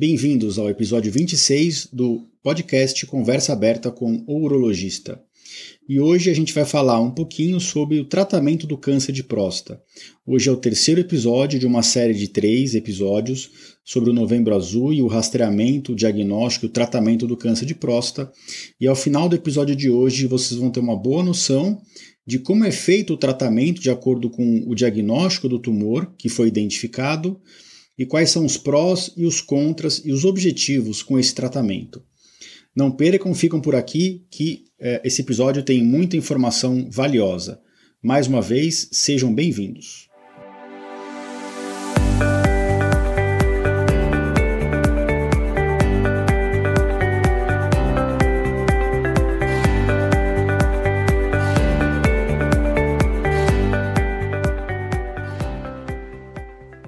Bem-vindos ao episódio 26 do podcast Conversa Aberta com o Urologista. E hoje a gente vai falar um pouquinho sobre o tratamento do câncer de próstata. Hoje é o terceiro episódio de uma série de três episódios sobre o Novembro Azul e o rastreamento, o diagnóstico e o tratamento do câncer de próstata. E ao final do episódio de hoje vocês vão ter uma boa noção de como é feito o tratamento de acordo com o diagnóstico do tumor que foi identificado e quais são os prós e os contras e os objetivos com esse tratamento. Não percam, ficam por aqui que eh, esse episódio tem muita informação valiosa. Mais uma vez, sejam bem-vindos.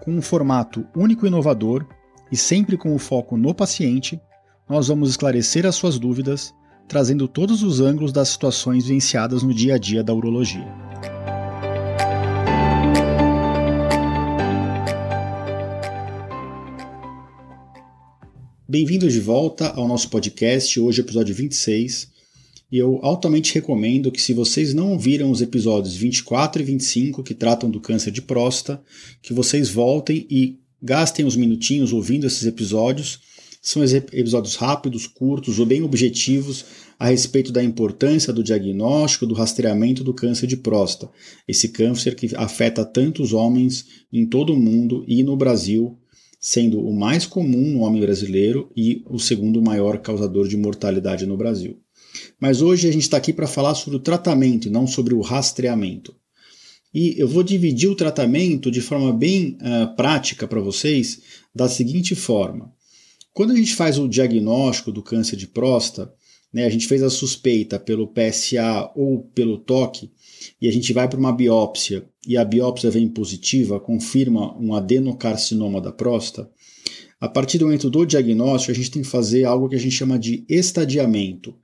com um formato único e inovador e sempre com o foco no paciente, nós vamos esclarecer as suas dúvidas, trazendo todos os ângulos das situações vivenciadas no dia a dia da urologia. Bem-vindos de volta ao nosso podcast, hoje episódio 26. E eu altamente recomendo que, se vocês não viram os episódios 24 e 25 que tratam do câncer de próstata, que vocês voltem e gastem uns minutinhos ouvindo esses episódios. São episódios rápidos, curtos ou bem objetivos a respeito da importância do diagnóstico, do rastreamento do câncer de próstata. Esse câncer que afeta tantos homens em todo o mundo e no Brasil, sendo o mais comum no homem brasileiro e o segundo maior causador de mortalidade no Brasil. Mas hoje a gente está aqui para falar sobre o tratamento e não sobre o rastreamento. E eu vou dividir o tratamento de forma bem uh, prática para vocês da seguinte forma. Quando a gente faz o diagnóstico do câncer de próstata, né, a gente fez a suspeita pelo PSA ou pelo toque, e a gente vai para uma biópsia e a biópsia vem positiva, confirma um adenocarcinoma da próstata, a partir do momento do diagnóstico, a gente tem que fazer algo que a gente chama de estadiamento.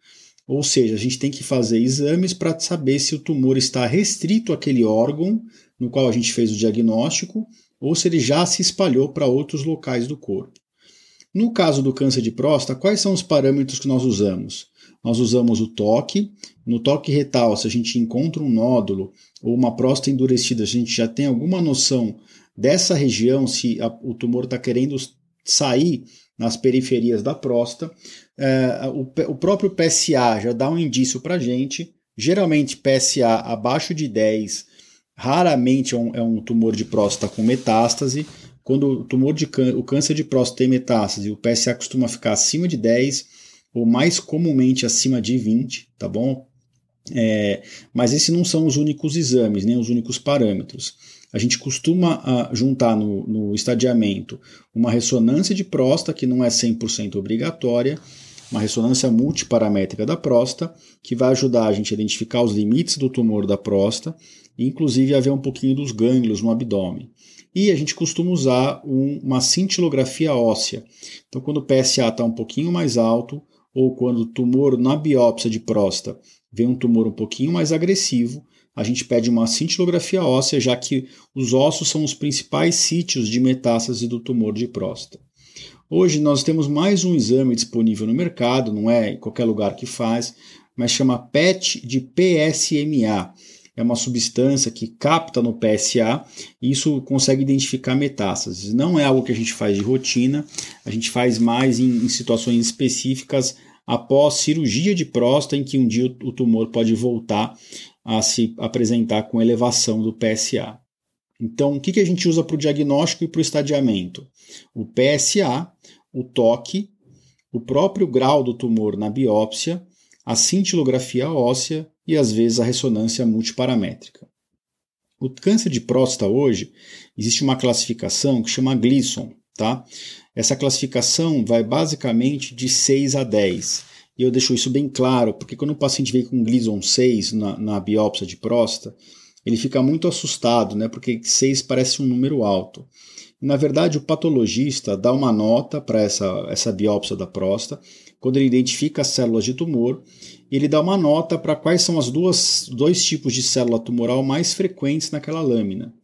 Ou seja, a gente tem que fazer exames para saber se o tumor está restrito àquele órgão no qual a gente fez o diagnóstico ou se ele já se espalhou para outros locais do corpo. No caso do câncer de próstata, quais são os parâmetros que nós usamos? Nós usamos o toque. No toque retal, se a gente encontra um nódulo ou uma próstata endurecida, a gente já tem alguma noção dessa região, se a, o tumor está querendo sair nas periferias da próstata. É, o, o, próprio PSA já dá um indício para gente. Geralmente, PSA abaixo de 10, raramente é um, é um tumor de próstata com metástase. Quando o tumor de o câncer de próstata tem metástase, o PSA costuma ficar acima de 10 ou mais comumente acima de 20, tá bom? É, mas esses não são os únicos exames, nem os únicos parâmetros. A gente costuma uh, juntar no, no estadiamento uma ressonância de próstata, que não é 100% obrigatória, uma ressonância multiparamétrica da próstata, que vai ajudar a gente a identificar os limites do tumor da próstata, e inclusive a ver um pouquinho dos gânglios no abdômen. E a gente costuma usar um, uma cintilografia óssea. Então, quando o PSA está um pouquinho mais alto, ou quando o tumor na biópsia de próstata vem um tumor um pouquinho mais agressivo, a gente pede uma cintilografia óssea, já que os ossos são os principais sítios de metástase do tumor de próstata. Hoje nós temos mais um exame disponível no mercado, não é em qualquer lugar que faz, mas chama PET de PSMA. É uma substância que capta no PSA e isso consegue identificar metástases. Não é algo que a gente faz de rotina, a gente faz mais em, em situações específicas após cirurgia de próstata, em que um dia o tumor pode voltar a se apresentar com elevação do PSA. Então, o que, que a gente usa para o diagnóstico e para o estadiamento? O PSA, o toque, o próprio grau do tumor na biópsia, a cintilografia óssea e às vezes a ressonância multiparamétrica. O câncer de próstata hoje existe uma classificação que chama Gleason. tá? Essa classificação vai basicamente de 6 a 10. E eu deixo isso bem claro, porque quando o paciente vem com Gleason 6 na, na biópsia de próstata, ele fica muito assustado, né? Porque 6 parece um número alto. Na verdade, o patologista dá uma nota para essa, essa biópsia da próstata, quando ele identifica as células de tumor, ele dá uma nota para quais são as duas dois tipos de célula tumoral mais frequentes naquela lâmina.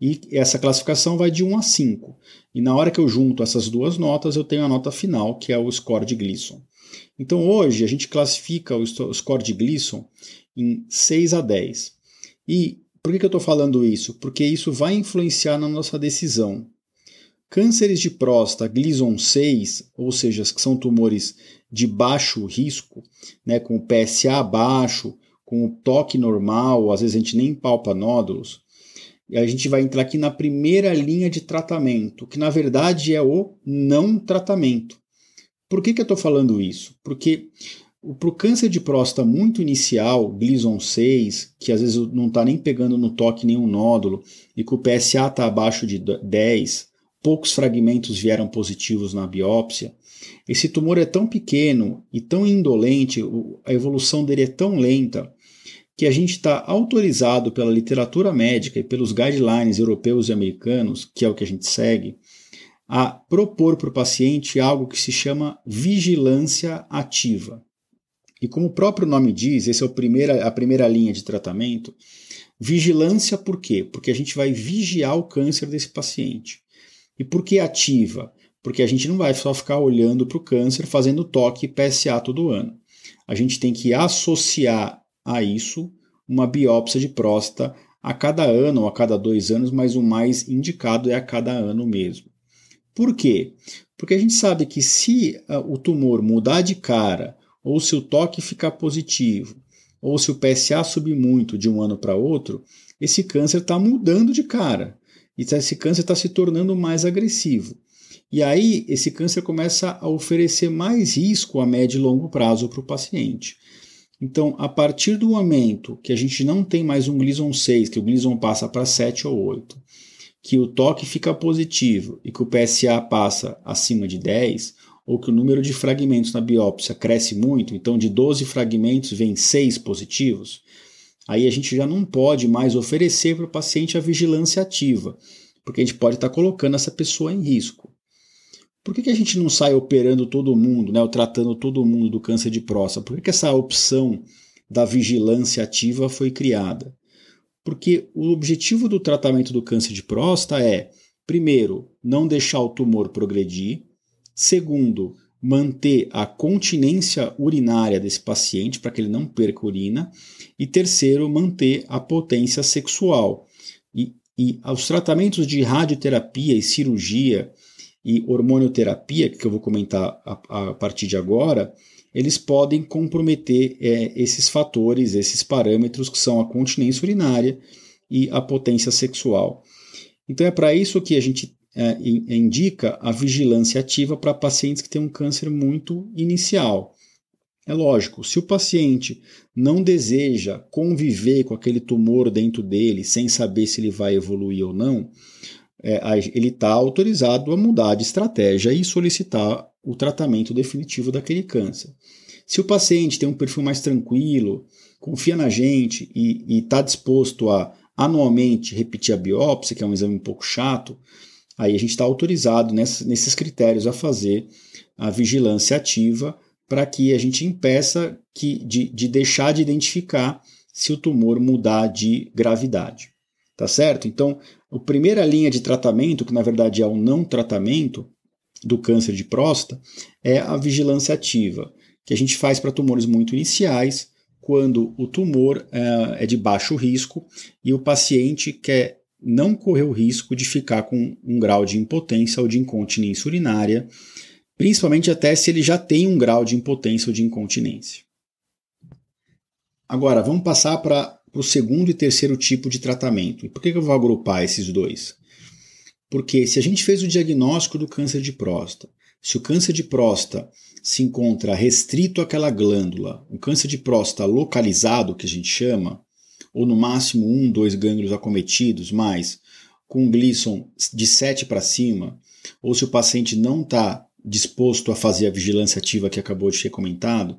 E essa classificação vai de 1 a 5. E na hora que eu junto essas duas notas, eu tenho a nota final, que é o score de Gleason. Então hoje a gente classifica o score de Gleason em 6 a 10. E por que, que eu estou falando isso? Porque isso vai influenciar na nossa decisão. Cânceres de próstata Gleason 6, ou seja, que são tumores de baixo risco, né, com o PSA baixo, com o toque normal, às vezes a gente nem palpa nódulos, a gente vai entrar aqui na primeira linha de tratamento, que na verdade é o não tratamento. Por que, que eu estou falando isso? Porque para o câncer de próstata muito inicial, Gleason 6, que às vezes não está nem pegando no toque nenhum nódulo, e que o PSA está abaixo de 10, poucos fragmentos vieram positivos na biópsia, esse tumor é tão pequeno e tão indolente, a evolução dele é tão lenta, que a gente está autorizado pela literatura médica e pelos guidelines europeus e americanos, que é o que a gente segue, a propor para o paciente algo que se chama vigilância ativa. E como o próprio nome diz, essa é a primeira, a primeira linha de tratamento. Vigilância por quê? Porque a gente vai vigiar o câncer desse paciente. E por que ativa? Porque a gente não vai só ficar olhando para o câncer fazendo toque PSA todo ano. A gente tem que associar a isso uma biópsia de próstata a cada ano ou a cada dois anos, mas o mais indicado é a cada ano mesmo. Por quê? Porque a gente sabe que se uh, o tumor mudar de cara, ou se o toque ficar positivo, ou se o PSA subir muito de um ano para outro, esse câncer está mudando de cara. E esse câncer está se tornando mais agressivo. E aí, esse câncer começa a oferecer mais risco a médio e longo prazo para o paciente. Então, a partir do momento que a gente não tem mais um Gleason 6, que o Gleason passa para 7 ou 8, que o toque fica positivo e que o PSA passa acima de 10, ou que o número de fragmentos na biópsia cresce muito, então de 12 fragmentos vem 6 positivos, aí a gente já não pode mais oferecer para o paciente a vigilância ativa, porque a gente pode estar colocando essa pessoa em risco. Por que, que a gente não sai operando todo mundo, né, ou tratando todo mundo do câncer de próstata? Por que, que essa opção da vigilância ativa foi criada? Porque o objetivo do tratamento do câncer de próstata é, primeiro, não deixar o tumor progredir, segundo, manter a continência urinária desse paciente para que ele não perca urina, e terceiro, manter a potência sexual. E, e os tratamentos de radioterapia e cirurgia e hormonioterapia, que eu vou comentar a, a partir de agora, eles podem comprometer é, esses fatores, esses parâmetros que são a continência urinária e a potência sexual. Então é para isso que a gente é, indica a vigilância ativa para pacientes que têm um câncer muito inicial. É lógico, se o paciente não deseja conviver com aquele tumor dentro dele sem saber se ele vai evoluir ou não, é, ele está autorizado a mudar de estratégia e solicitar o tratamento definitivo daquele câncer. Se o paciente tem um perfil mais tranquilo, confia na gente e está disposto a anualmente repetir a biópsia, que é um exame um pouco chato, aí a gente está autorizado nesses critérios a fazer a vigilância ativa para que a gente impeça que, de, de deixar de identificar se o tumor mudar de gravidade. Tá certo? Então, a primeira linha de tratamento, que na verdade é o não tratamento do câncer de próstata, é a vigilância ativa, que a gente faz para tumores muito iniciais, quando o tumor é, é de baixo risco e o paciente quer não correr o risco de ficar com um grau de impotência ou de incontinência urinária, principalmente até se ele já tem um grau de impotência ou de incontinência. Agora, vamos passar para o segundo e terceiro tipo de tratamento. E por que eu vou agrupar esses dois? Porque se a gente fez o diagnóstico do câncer de próstata, se o câncer de próstata se encontra restrito àquela glândula, um câncer de próstata localizado, que a gente chama, ou no máximo um, dois gânglios acometidos, mas com Gleason de 7 para cima, ou se o paciente não está disposto a fazer a vigilância ativa que acabou de ser comentado.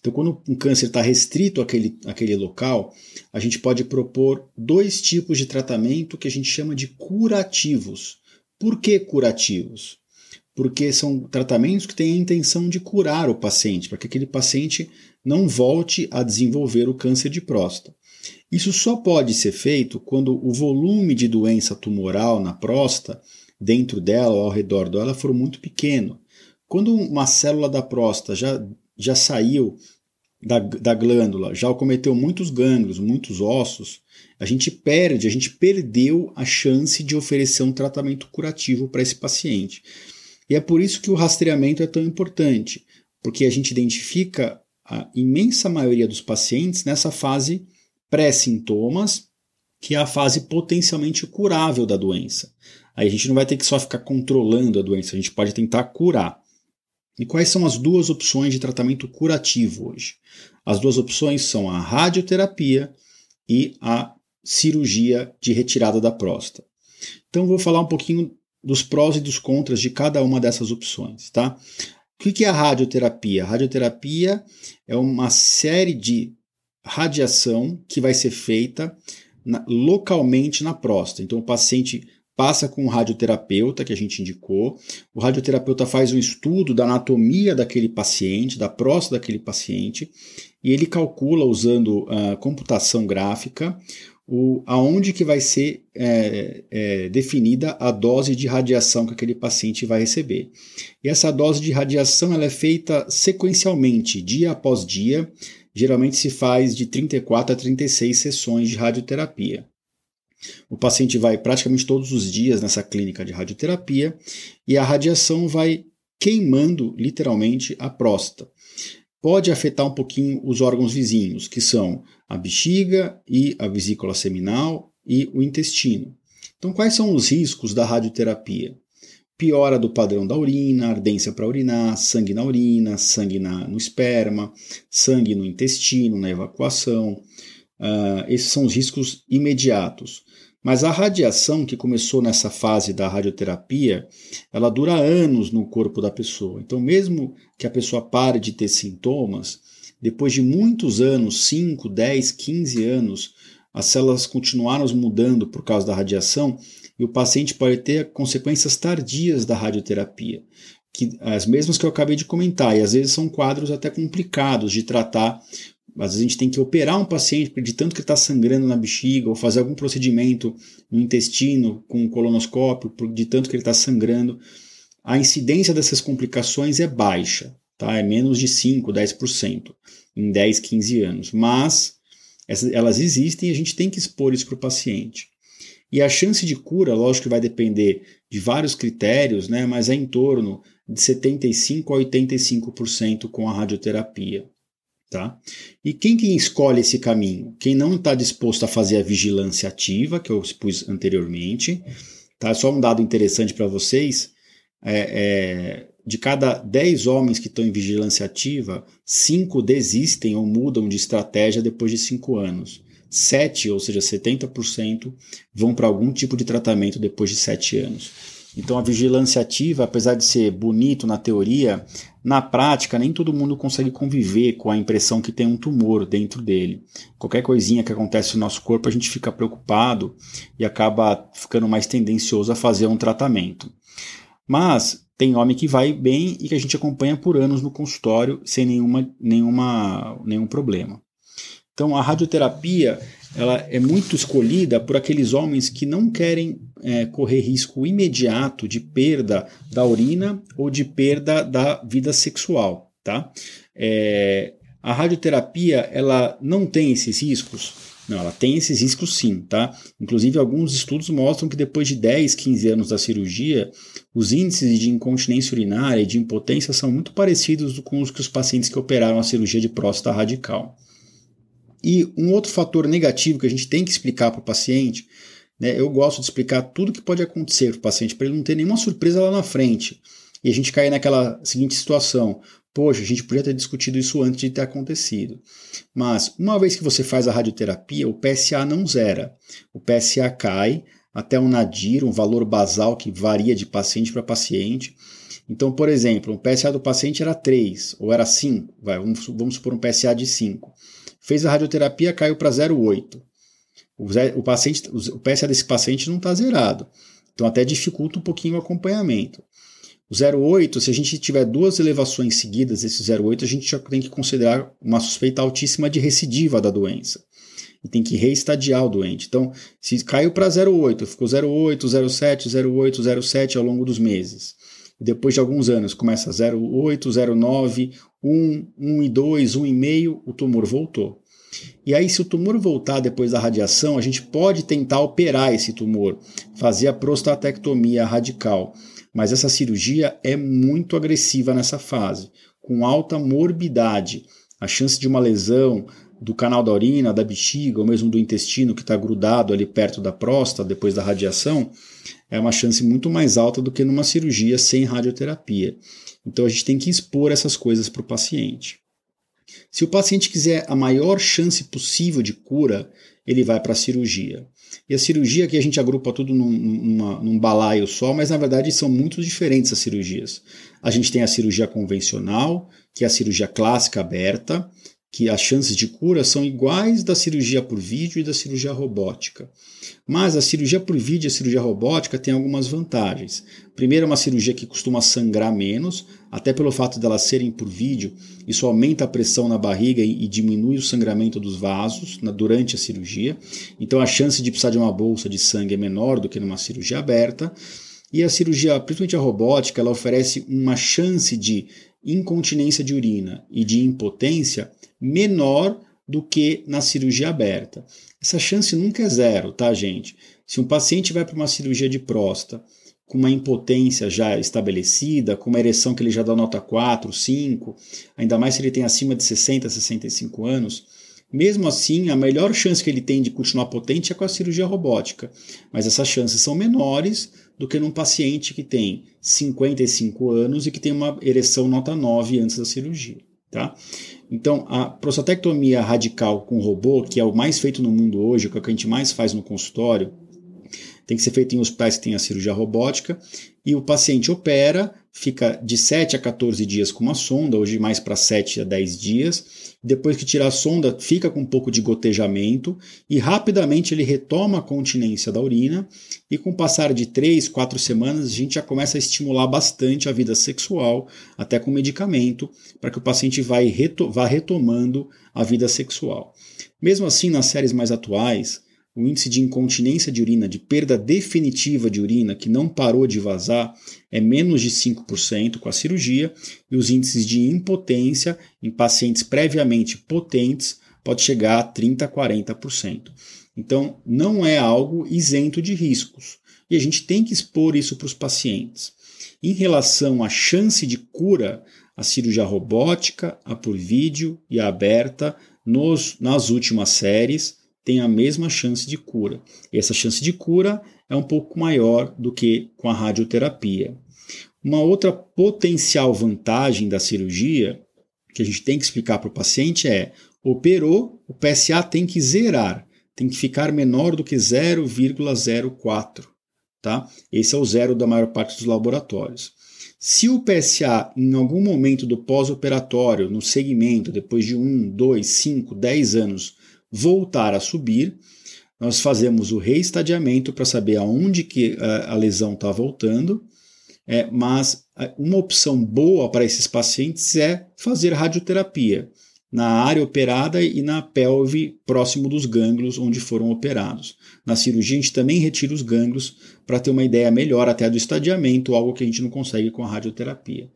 Então, quando um câncer está restrito àquele, àquele local, a gente pode propor dois tipos de tratamento que a gente chama de curativos. Por que curativos? Porque são tratamentos que têm a intenção de curar o paciente, para que aquele paciente não volte a desenvolver o câncer de próstata. Isso só pode ser feito quando o volume de doença tumoral na próstata, dentro dela ou ao redor dela, for muito pequeno. Quando uma célula da próstata já, já saiu da, da glândula, já cometeu muitos gânglios, muitos ossos, a gente perde, a gente perdeu a chance de oferecer um tratamento curativo para esse paciente. E é por isso que o rastreamento é tão importante, porque a gente identifica a imensa maioria dos pacientes nessa fase pré-sintomas, que é a fase potencialmente curável da doença. Aí a gente não vai ter que só ficar controlando a doença, a gente pode tentar curar. E quais são as duas opções de tratamento curativo hoje? As duas opções são a radioterapia e a cirurgia de retirada da próstata. Então vou falar um pouquinho dos prós e dos contras de cada uma dessas opções, tá? O que é a radioterapia? A radioterapia é uma série de radiação que vai ser feita na, localmente na próstata. Então, o paciente passa com o radioterapeuta que a gente indicou. O radioterapeuta faz um estudo da anatomia daquele paciente, da próstata daquele paciente, e ele calcula usando a uh, computação gráfica o, aonde que vai ser é, é, definida a dose de radiação que aquele paciente vai receber. E essa dose de radiação ela é feita sequencialmente, dia após dia, geralmente se faz de 34 a 36 sessões de radioterapia. O paciente vai praticamente todos os dias nessa clínica de radioterapia e a radiação vai queimando literalmente a próstata. Pode afetar um pouquinho os órgãos vizinhos, que são a bexiga e a vesícula seminal e o intestino. Então, quais são os riscos da radioterapia? Piora do padrão da urina, ardência para urinar, sangue na urina, sangue na, no esperma, sangue no intestino, na evacuação. Uh, esses são os riscos imediatos. Mas a radiação que começou nessa fase da radioterapia, ela dura anos no corpo da pessoa. Então, mesmo que a pessoa pare de ter sintomas, depois de muitos anos 5, 10, 15 anos as células continuaram mudando por causa da radiação e o paciente pode ter consequências tardias da radioterapia, que as mesmas que eu acabei de comentar, e às vezes são quadros até complicados de tratar. Às vezes a gente tem que operar um paciente de tanto que está sangrando na bexiga, ou fazer algum procedimento no intestino com um colonoscópio, de tanto que ele está sangrando. A incidência dessas complicações é baixa, tá? é menos de 5, 10% em 10, 15 anos. Mas elas existem e a gente tem que expor isso para o paciente. E a chance de cura, lógico que vai depender de vários critérios, né, mas é em torno de 75 a 85% com a radioterapia. Tá? E quem que escolhe esse caminho? Quem não está disposto a fazer a vigilância ativa, que eu expus anteriormente. Tá? Só um dado interessante para vocês: é, é, de cada 10 homens que estão em vigilância ativa, 5 desistem ou mudam de estratégia depois de 5 anos. 7, ou seja, 70%, vão para algum tipo de tratamento depois de 7 anos. Então a vigilância ativa, apesar de ser bonito na teoria, na prática nem todo mundo consegue conviver com a impressão que tem um tumor dentro dele. Qualquer coisinha que acontece no nosso corpo, a gente fica preocupado e acaba ficando mais tendencioso a fazer um tratamento. Mas tem homem que vai bem e que a gente acompanha por anos no consultório sem nenhuma, nenhuma, nenhum problema. Então a radioterapia ela é muito escolhida por aqueles homens que não querem é, correr risco imediato de perda da urina ou de perda da vida sexual, tá? É, a radioterapia ela não tem esses riscos? Não, ela tem esses riscos sim, tá? Inclusive alguns estudos mostram que depois de 10, 15 anos da cirurgia, os índices de incontinência urinária e de impotência são muito parecidos com os que os pacientes que operaram a cirurgia de próstata radical. E um outro fator negativo que a gente tem que explicar para o paciente, né, eu gosto de explicar tudo que pode acontecer para o paciente, para ele não ter nenhuma surpresa lá na frente. E a gente cair naquela seguinte situação: poxa, a gente podia ter discutido isso antes de ter acontecido. Mas, uma vez que você faz a radioterapia, o PSA não zera. O PSA cai, até um nadir, um valor basal que varia de paciente para paciente. Então, por exemplo, o PSA do paciente era 3 ou era 5, vai, vamos, vamos supor um PSA de 5. Fez a radioterapia, caiu para 0,8. O, paciente, o PSA desse paciente não está zerado. Então até dificulta um pouquinho o acompanhamento. O 0,8, se a gente tiver duas elevações seguidas, esse 0,8, a gente já tem que considerar uma suspeita altíssima de recidiva da doença. E tem que reestadiar o doente. Então, se caiu para 0,8, ficou 0,8, 0,7, 0,8, 0,7 ao longo dos meses. E depois de alguns anos começa 0,8, 0,9, 1, 1,2, 1,5, o tumor voltou. E aí, se o tumor voltar depois da radiação, a gente pode tentar operar esse tumor, fazer a prostatectomia radical. Mas essa cirurgia é muito agressiva nessa fase, com alta morbidade. A chance de uma lesão do canal da urina, da bexiga ou mesmo do intestino que está grudado ali perto da próstata depois da radiação é uma chance muito mais alta do que numa cirurgia sem radioterapia. Então a gente tem que expor essas coisas para o paciente. Se o paciente quiser a maior chance possível de cura, ele vai para a cirurgia. E a cirurgia que a gente agrupa tudo num, numa, num balaio só, mas na verdade são muito diferentes as cirurgias. A gente tem a cirurgia convencional, que é a cirurgia clássica aberta, que as chances de cura são iguais da cirurgia por vídeo e da cirurgia robótica. Mas a cirurgia por vídeo e a cirurgia robótica têm algumas vantagens. Primeiro, é uma cirurgia que costuma sangrar menos, até pelo fato delas serem por vídeo, isso aumenta a pressão na barriga e, e diminui o sangramento dos vasos na, durante a cirurgia. Então, a chance de precisar de uma bolsa de sangue é menor do que numa cirurgia aberta. E a cirurgia, principalmente a robótica, ela oferece uma chance de incontinência de urina e de impotência menor do que na cirurgia aberta. Essa chance nunca é zero, tá, gente? Se um paciente vai para uma cirurgia de próstata com uma impotência já estabelecida, com uma ereção que ele já dá nota 4, 5, ainda mais se ele tem acima de 60, 65 anos, mesmo assim, a melhor chance que ele tem de continuar potente é com a cirurgia robótica. Mas essas chances são menores do que num paciente que tem 55 anos e que tem uma ereção nota 9 antes da cirurgia. Tá? Então, a prostatectomia radical com robô, que é o mais feito no mundo hoje, que é o que a gente mais faz no consultório, tem que ser feito em hospitais que têm a cirurgia robótica, e o paciente opera, fica de 7 a 14 dias com uma sonda, hoje mais para 7 a 10 dias. Depois que tira a sonda, fica com um pouco de gotejamento e rapidamente ele retoma a continência da urina. E com o passar de 3, 4 semanas, a gente já começa a estimular bastante a vida sexual, até com medicamento, para que o paciente vá retomando a vida sexual. Mesmo assim, nas séries mais atuais, o índice de incontinência de urina, de perda definitiva de urina, que não parou de vazar, é menos de 5% com a cirurgia, e os índices de impotência em pacientes previamente potentes pode chegar a 30% a 40%. Então, não é algo isento de riscos. E a gente tem que expor isso para os pacientes. Em relação à chance de cura, a cirurgia robótica, a por vídeo e a aberta, nos, nas últimas séries, tem a mesma chance de cura. E essa chance de cura é um pouco maior do que com a radioterapia. Uma outra potencial vantagem da cirurgia que a gente tem que explicar para o paciente é: operou, o PSA tem que zerar, tem que ficar menor do que 0,04. Tá? Esse é o zero da maior parte dos laboratórios. Se o PSA, em algum momento do pós-operatório, no segmento, depois de 1, 2, 5, 10 anos, voltar a subir, nós fazemos o reestadiamento para saber aonde que eh, a lesão está voltando, é, mas eh, uma opção boa para esses pacientes é fazer radioterapia na área operada e na pelve próximo dos gânglios onde foram operados. Na cirurgia a gente também retira os gânglios para ter uma ideia melhor até do estadiamento, algo que a gente não consegue com a radioterapia.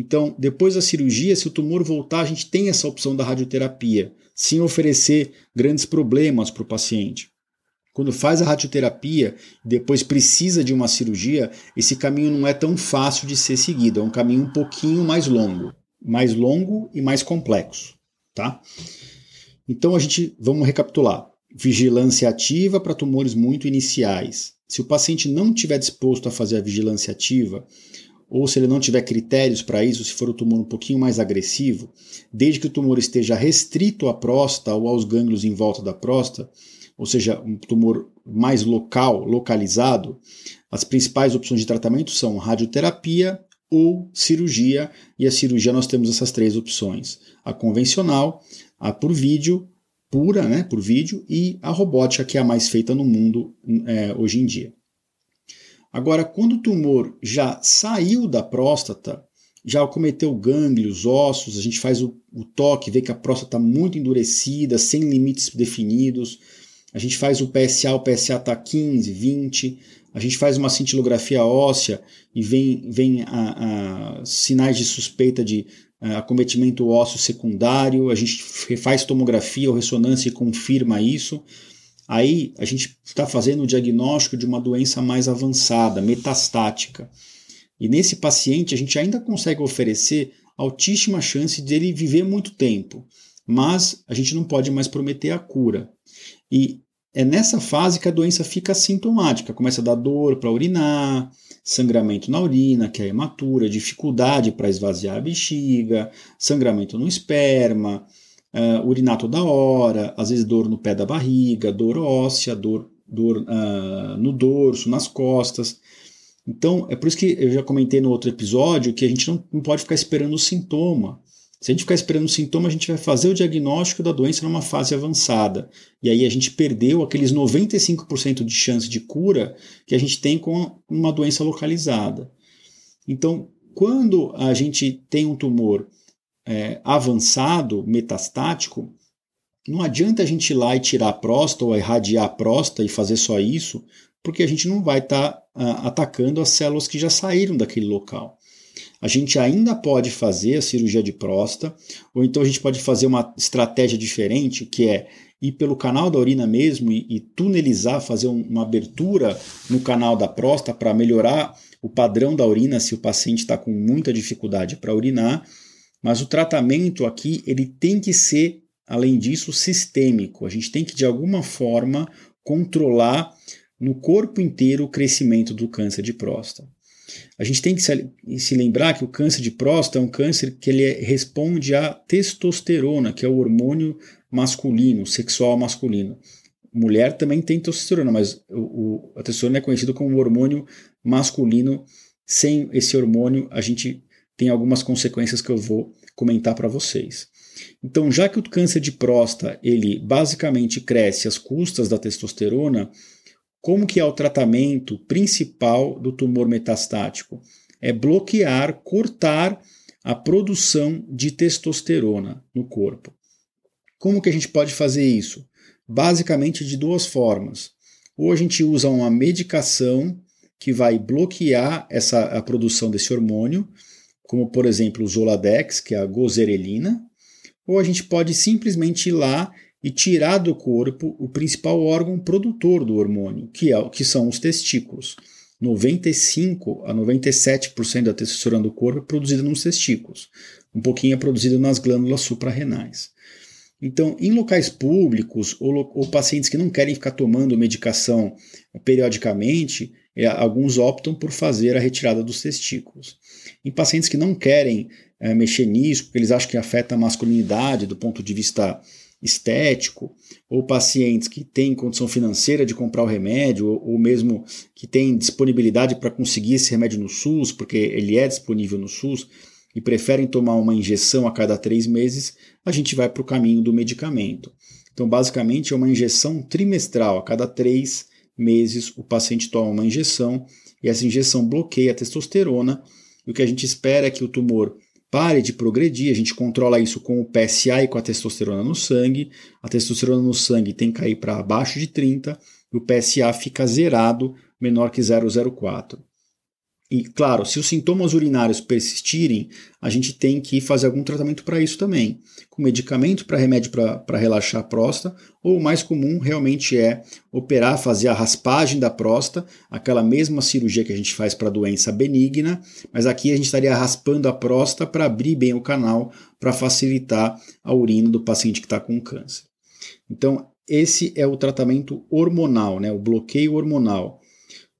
Então, depois da cirurgia, se o tumor voltar, a gente tem essa opção da radioterapia, sem oferecer grandes problemas para o paciente. Quando faz a radioterapia e depois precisa de uma cirurgia, esse caminho não é tão fácil de ser seguido, é um caminho um pouquinho mais longo, mais longo e mais complexo, tá? Então a gente vamos recapitular. Vigilância ativa para tumores muito iniciais. Se o paciente não estiver disposto a fazer a vigilância ativa, ou se ele não tiver critérios para isso, se for o tumor um pouquinho mais agressivo, desde que o tumor esteja restrito à próstata ou aos gânglios em volta da próstata, ou seja, um tumor mais local, localizado, as principais opções de tratamento são radioterapia ou cirurgia, e a cirurgia nós temos essas três opções: a convencional, a por vídeo, pura, né, por vídeo, e a robótica, que é a mais feita no mundo é, hoje em dia. Agora, quando o tumor já saiu da próstata, já cometeu gânglios, ossos, a gente faz o, o toque, vê que a próstata está muito endurecida, sem limites definidos. A gente faz o PSA, o PSA está 15, 20. A gente faz uma cintilografia óssea e vem, vem a, a sinais de suspeita de acometimento ósseo secundário. A gente faz tomografia ou ressonância e confirma isso. Aí a gente está fazendo o diagnóstico de uma doença mais avançada, metastática. E nesse paciente a gente ainda consegue oferecer altíssima chance dele viver muito tempo, mas a gente não pode mais prometer a cura. E é nessa fase que a doença fica sintomática, começa a dar dor para urinar, sangramento na urina, que é hematura, dificuldade para esvaziar a bexiga, sangramento no esperma, uh, urinar toda hora, às vezes dor no pé da barriga, dor óssea, dor, dor uh, no dorso, nas costas. Então, é por isso que eu já comentei no outro episódio que a gente não, não pode ficar esperando o sintoma. Se a gente ficar esperando o sintoma, a gente vai fazer o diagnóstico da doença numa fase avançada. E aí a gente perdeu aqueles 95% de chance de cura que a gente tem com uma doença localizada. Então, quando a gente tem um tumor é, avançado, metastático, não adianta a gente ir lá e tirar a próstata ou irradiar a próstata e fazer só isso, porque a gente não vai estar tá, atacando as células que já saíram daquele local. A gente ainda pode fazer a cirurgia de próstata, ou então a gente pode fazer uma estratégia diferente, que é ir pelo canal da urina mesmo e, e tunelizar, fazer um, uma abertura no canal da próstata para melhorar o padrão da urina se o paciente está com muita dificuldade para urinar. Mas o tratamento aqui ele tem que ser, além disso, sistêmico. A gente tem que de alguma forma controlar no corpo inteiro o crescimento do câncer de próstata. A gente tem que se lembrar que o câncer de próstata é um câncer que ele é, responde à testosterona, que é o hormônio masculino, sexual masculino. Mulher também tem testosterona, mas o, o, a testosterona é conhecido como hormônio masculino. Sem esse hormônio, a gente tem algumas consequências que eu vou comentar para vocês. Então, já que o câncer de próstata ele basicamente cresce às custas da testosterona, como que é o tratamento principal do tumor metastático? É bloquear, cortar a produção de testosterona no corpo. Como que a gente pode fazer isso? Basicamente de duas formas. Ou a gente usa uma medicação que vai bloquear essa, a produção desse hormônio, como por exemplo o Zoladex, que é a gozerelina, ou a gente pode simplesmente ir lá e tirar do corpo o principal órgão produtor do hormônio, que, é, que são os testículos. 95 a 97% da testosterona do corpo é produzida nos testículos. Um pouquinho é produzida nas glândulas suprarrenais. Então, em locais públicos ou, ou, pacientes que não querem ficar tomando medicação periodicamente, é, alguns optam por fazer a retirada dos testículos. Em pacientes que não querem é, mexer nisso, porque eles acham que afeta a masculinidade do ponto de vista estético, ou pacientes que têm condição financeira de comprar o remédio, ou, ou mesmo que têm disponibilidade para conseguir esse remédio no SUS, porque ele é disponível no SUS, e preferem tomar uma injeção a cada três meses, a gente vai para o caminho do medicamento. Então, basicamente, é uma injeção trimestral. A cada três meses, o paciente toma uma injeção e essa injeção bloqueia a testosterona. E o que a gente espera é que o tumor pare de progredir. A gente controla isso com o PSA e com a testosterona no sangue. A testosterona no sangue tem que cair para abaixo de 30 e o PSA fica zerado, menor que 0,04. E claro, se os sintomas urinários persistirem, a gente tem que fazer algum tratamento para isso também, com medicamento para remédio para relaxar a próstata, ou o mais comum realmente é operar, fazer a raspagem da próstata, aquela mesma cirurgia que a gente faz para doença benigna, mas aqui a gente estaria raspando a próstata para abrir bem o canal, para facilitar a urina do paciente que está com câncer. Então, esse é o tratamento hormonal, né, o bloqueio hormonal.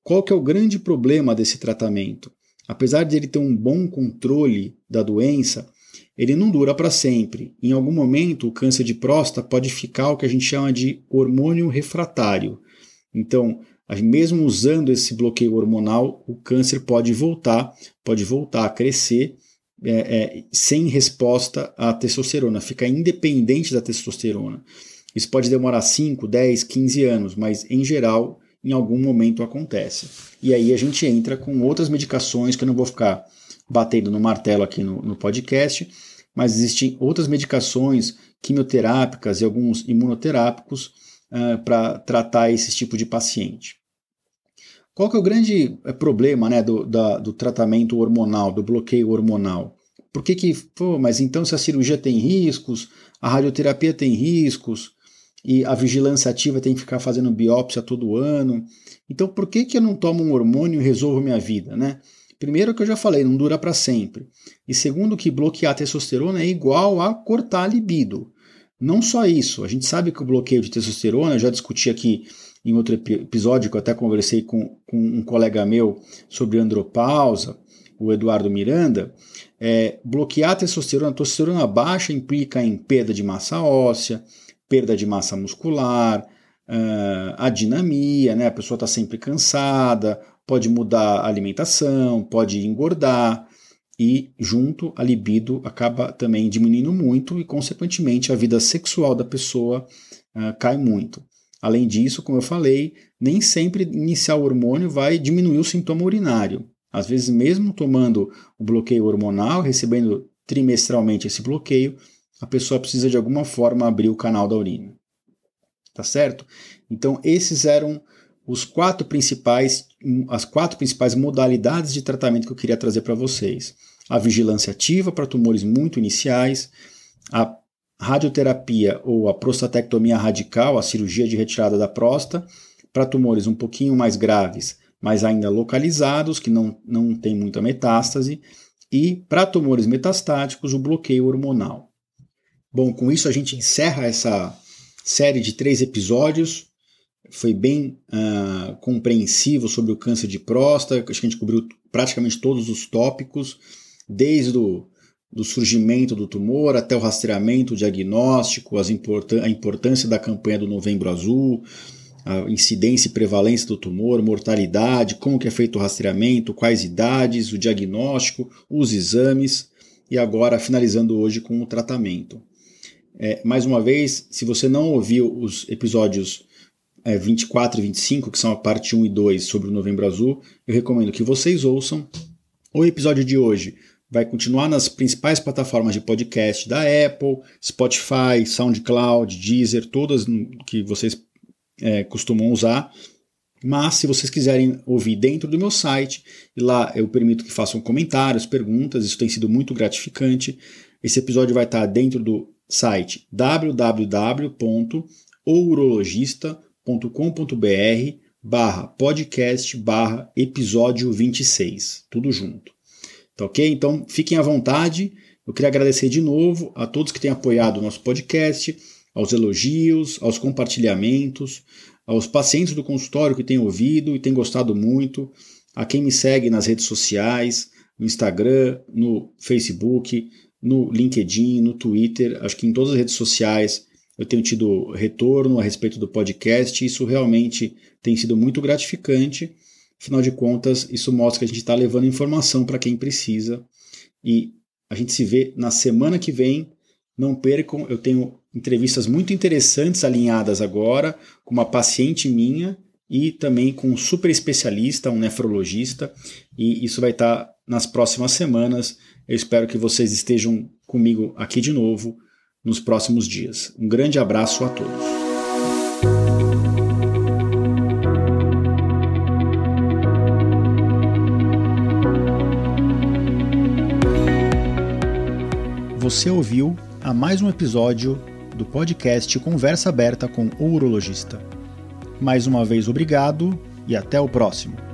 Qual que é o grande problema desse tratamento? Apesar de ele ter um bom controle da doença, ele não dura para sempre. Em algum momento, o câncer de próstata pode ficar o que a gente chama de hormônio refratário. Então, mesmo usando esse bloqueio hormonal, o câncer pode voltar, pode voltar a crescer é, é, sem resposta à testosterona, fica independente da testosterona. Isso pode demorar 5, 10, 15 anos, mas em geral, em algum momento acontece. E aí a gente entra com outras medicações que eu não vou ficar batendo no martelo aqui no, no podcast, mas existem outras medicações quimioterápicas e alguns imunoterápicos uh, para tratar esse tipo de paciente. Qual que é o grande eh, problema né, do, da, do tratamento hormonal, do bloqueio hormonal? Por que que, pô, mas então se a cirurgia tem riscos, a radioterapia tem riscos, e a vigilância ativa tem que ficar fazendo biópsia todo ano, então por que que eu não tomo um hormônio e resolvo minha vida, né? Primeiro que eu já falei, não dura para sempre. E segundo que bloquear a testosterona é igual a cortar a libido. Não só isso, a gente sabe que o bloqueio de testosterona, eu já discuti aqui em outro episódio que eu até conversei com, com um colega meu sobre andropausa, o Eduardo Miranda, é, bloquear a testosterona, a testosterona baixa implica em perda de massa óssea, perda de massa muscular, uh, a dinamia, né? a pessoa está sempre cansada, pode mudar a alimentação, pode engordar, e junto a libido acaba também diminuindo muito e, consequentemente, a vida sexual da pessoa uh, cai muito. Além disso, como eu falei, nem sempre iniciar o hormônio vai diminuir o sintoma urinário. Às vezes, mesmo tomando o bloqueio hormonal, recebendo trimestralmente esse bloqueio, a pessoa precisa de alguma forma abrir o canal da urina. Tá certo? Então, esses eram os quatro principais, as quatro principais modalidades de tratamento que eu queria trazer para vocês. A vigilância ativa para tumores muito iniciais, a radioterapia ou a prostatectomia radical, a cirurgia de retirada da próstata, para tumores um pouquinho mais graves, mas ainda localizados, que não, não tem muita metástase, e para tumores metastáticos, o bloqueio hormonal. Bom, com isso a gente encerra essa série de três episódios. Foi bem uh, compreensivo sobre o câncer de próstata, acho que a gente cobriu praticamente todos os tópicos, desde o do surgimento do tumor até o rastreamento, o diagnóstico, a importância da campanha do Novembro Azul, a incidência e prevalência do tumor, mortalidade, como que é feito o rastreamento, quais idades, o diagnóstico, os exames e agora finalizando hoje com o tratamento. É, mais uma vez, se você não ouviu os episódios é, 24 e 25, que são a parte 1 e 2 sobre o Novembro Azul, eu recomendo que vocês ouçam o episódio de hoje vai continuar nas principais plataformas de podcast da Apple, Spotify, SoundCloud, Deezer, todas que vocês é, costumam usar. Mas se vocês quiserem ouvir dentro do meu site, lá eu permito que façam comentários, perguntas, isso tem sido muito gratificante. Esse episódio vai estar dentro do site www.ourologista.com.br barra podcast barra episódio 26, tudo junto. Tá ok? Então fiquem à vontade. Eu queria agradecer de novo a todos que têm apoiado o nosso podcast, aos elogios, aos compartilhamentos, aos pacientes do consultório que têm ouvido e têm gostado muito, a quem me segue nas redes sociais, no Instagram, no Facebook, no LinkedIn, no Twitter, acho que em todas as redes sociais eu tenho tido retorno a respeito do podcast, isso realmente tem sido muito gratificante Afinal de contas, isso mostra que a gente está levando informação para quem precisa. E a gente se vê na semana que vem. Não percam, eu tenho entrevistas muito interessantes alinhadas agora com uma paciente minha e também com um super especialista, um nefrologista. E isso vai estar nas próximas semanas. Eu espero que vocês estejam comigo aqui de novo nos próximos dias. Um grande abraço a todos. Você ouviu a mais um episódio do podcast Conversa Aberta com o Urologista. Mais uma vez, obrigado e até o próximo.